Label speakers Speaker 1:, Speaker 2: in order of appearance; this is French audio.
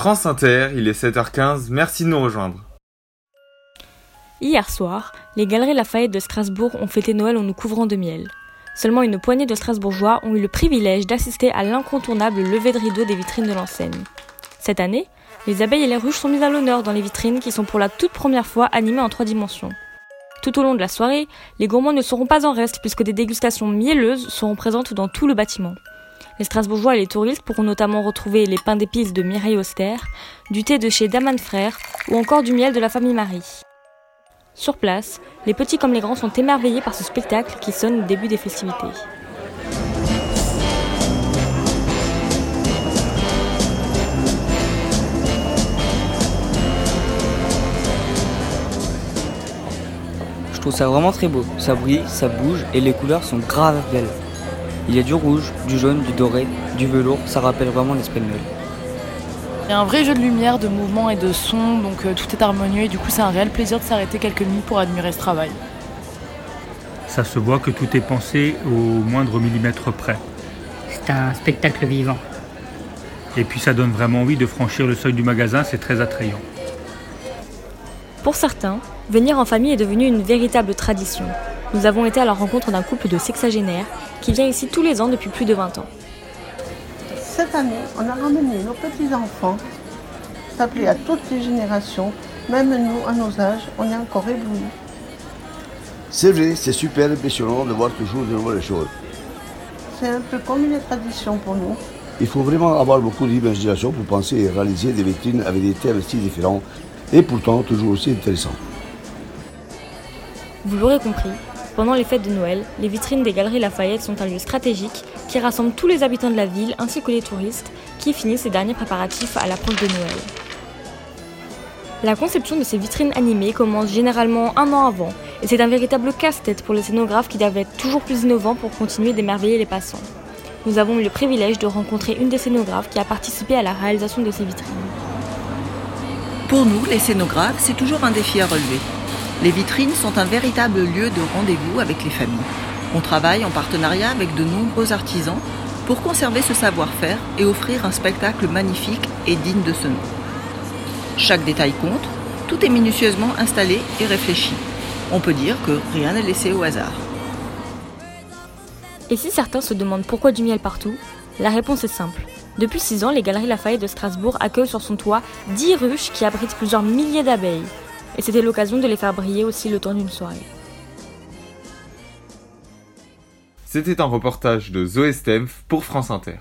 Speaker 1: France Inter, il est 7h15, merci de nous rejoindre.
Speaker 2: Hier soir, les Galeries Lafayette de Strasbourg ont fêté Noël en nous couvrant de miel. Seulement une poignée de Strasbourgeois ont eu le privilège d'assister à l'incontournable levée de rideau des vitrines de l'enseigne. Cette année, les abeilles et les ruches sont mises à l'honneur dans les vitrines qui sont pour la toute première fois animées en trois dimensions. Tout au long de la soirée, les gourmands ne seront pas en reste puisque des dégustations mielleuses seront présentes dans tout le bâtiment. Les Strasbourgeois et les touristes pourront notamment retrouver les pains d'épices de Mireille Auster, du thé de chez Daman Frères ou encore du miel de la famille Marie. Sur place, les petits comme les grands sont émerveillés par ce spectacle qui sonne au début des festivités.
Speaker 3: Je trouve ça vraiment très beau. Ça brille, ça bouge et les couleurs sont grave belles. Il y a du rouge, du jaune, du doré, du velours, ça rappelle vraiment l'esprit de Noël.
Speaker 4: Il y a un vrai jeu de lumière, de mouvement et de son, donc euh, tout est harmonieux et du coup c'est un réel plaisir de s'arrêter quelques minutes pour admirer ce travail.
Speaker 5: Ça se voit que tout est pensé au moindre millimètre près.
Speaker 6: C'est un spectacle vivant.
Speaker 5: Et puis ça donne vraiment envie de franchir le seuil du magasin, c'est très attrayant.
Speaker 2: Pour certains, venir en famille est devenu une véritable tradition. Nous avons été à la rencontre d'un couple de sexagénaires qui vient ici tous les ans depuis plus de 20 ans.
Speaker 7: Cette année, on a ramené nos petits-enfants, s'appeler à toutes les générations, même nous, à nos âges, on est encore éblouis.
Speaker 8: C'est vrai, c'est super impressionnant de voir toujours de nouvelles choses.
Speaker 7: C'est un peu comme une tradition pour nous.
Speaker 8: Il faut vraiment avoir beaucoup d'imagination pour penser et réaliser des vitrines avec des thèmes si différents et pourtant toujours aussi intéressants.
Speaker 2: Vous l'aurez compris, pendant les fêtes de Noël, les vitrines des Galeries Lafayette sont un lieu stratégique qui rassemble tous les habitants de la ville ainsi que les touristes qui finissent ces derniers préparatifs à l'approche de Noël. La conception de ces vitrines animées commence généralement un an avant et c'est un véritable casse-tête pour les scénographes qui doivent être toujours plus innovants pour continuer d'émerveiller les passants. Nous avons eu le privilège de rencontrer une des scénographes qui a participé à la réalisation de ces vitrines.
Speaker 9: Pour nous, les scénographes, c'est toujours un défi à relever. Les vitrines sont un véritable lieu de rendez-vous avec les familles. On travaille en partenariat avec de nombreux artisans pour conserver ce savoir-faire et offrir un spectacle magnifique et digne de ce nom. Chaque détail compte, tout est minutieusement installé et réfléchi. On peut dire que rien n'est laissé au hasard.
Speaker 2: Et si certains se demandent pourquoi du miel partout, la réponse est simple. Depuis 6 ans, les Galeries Lafayette de Strasbourg accueillent sur son toit 10 ruches qui abritent plusieurs milliers d'abeilles. Et c'était l'occasion de les faire briller aussi le temps d'une soirée.
Speaker 1: C'était un reportage de Zoé Stempf pour France Inter.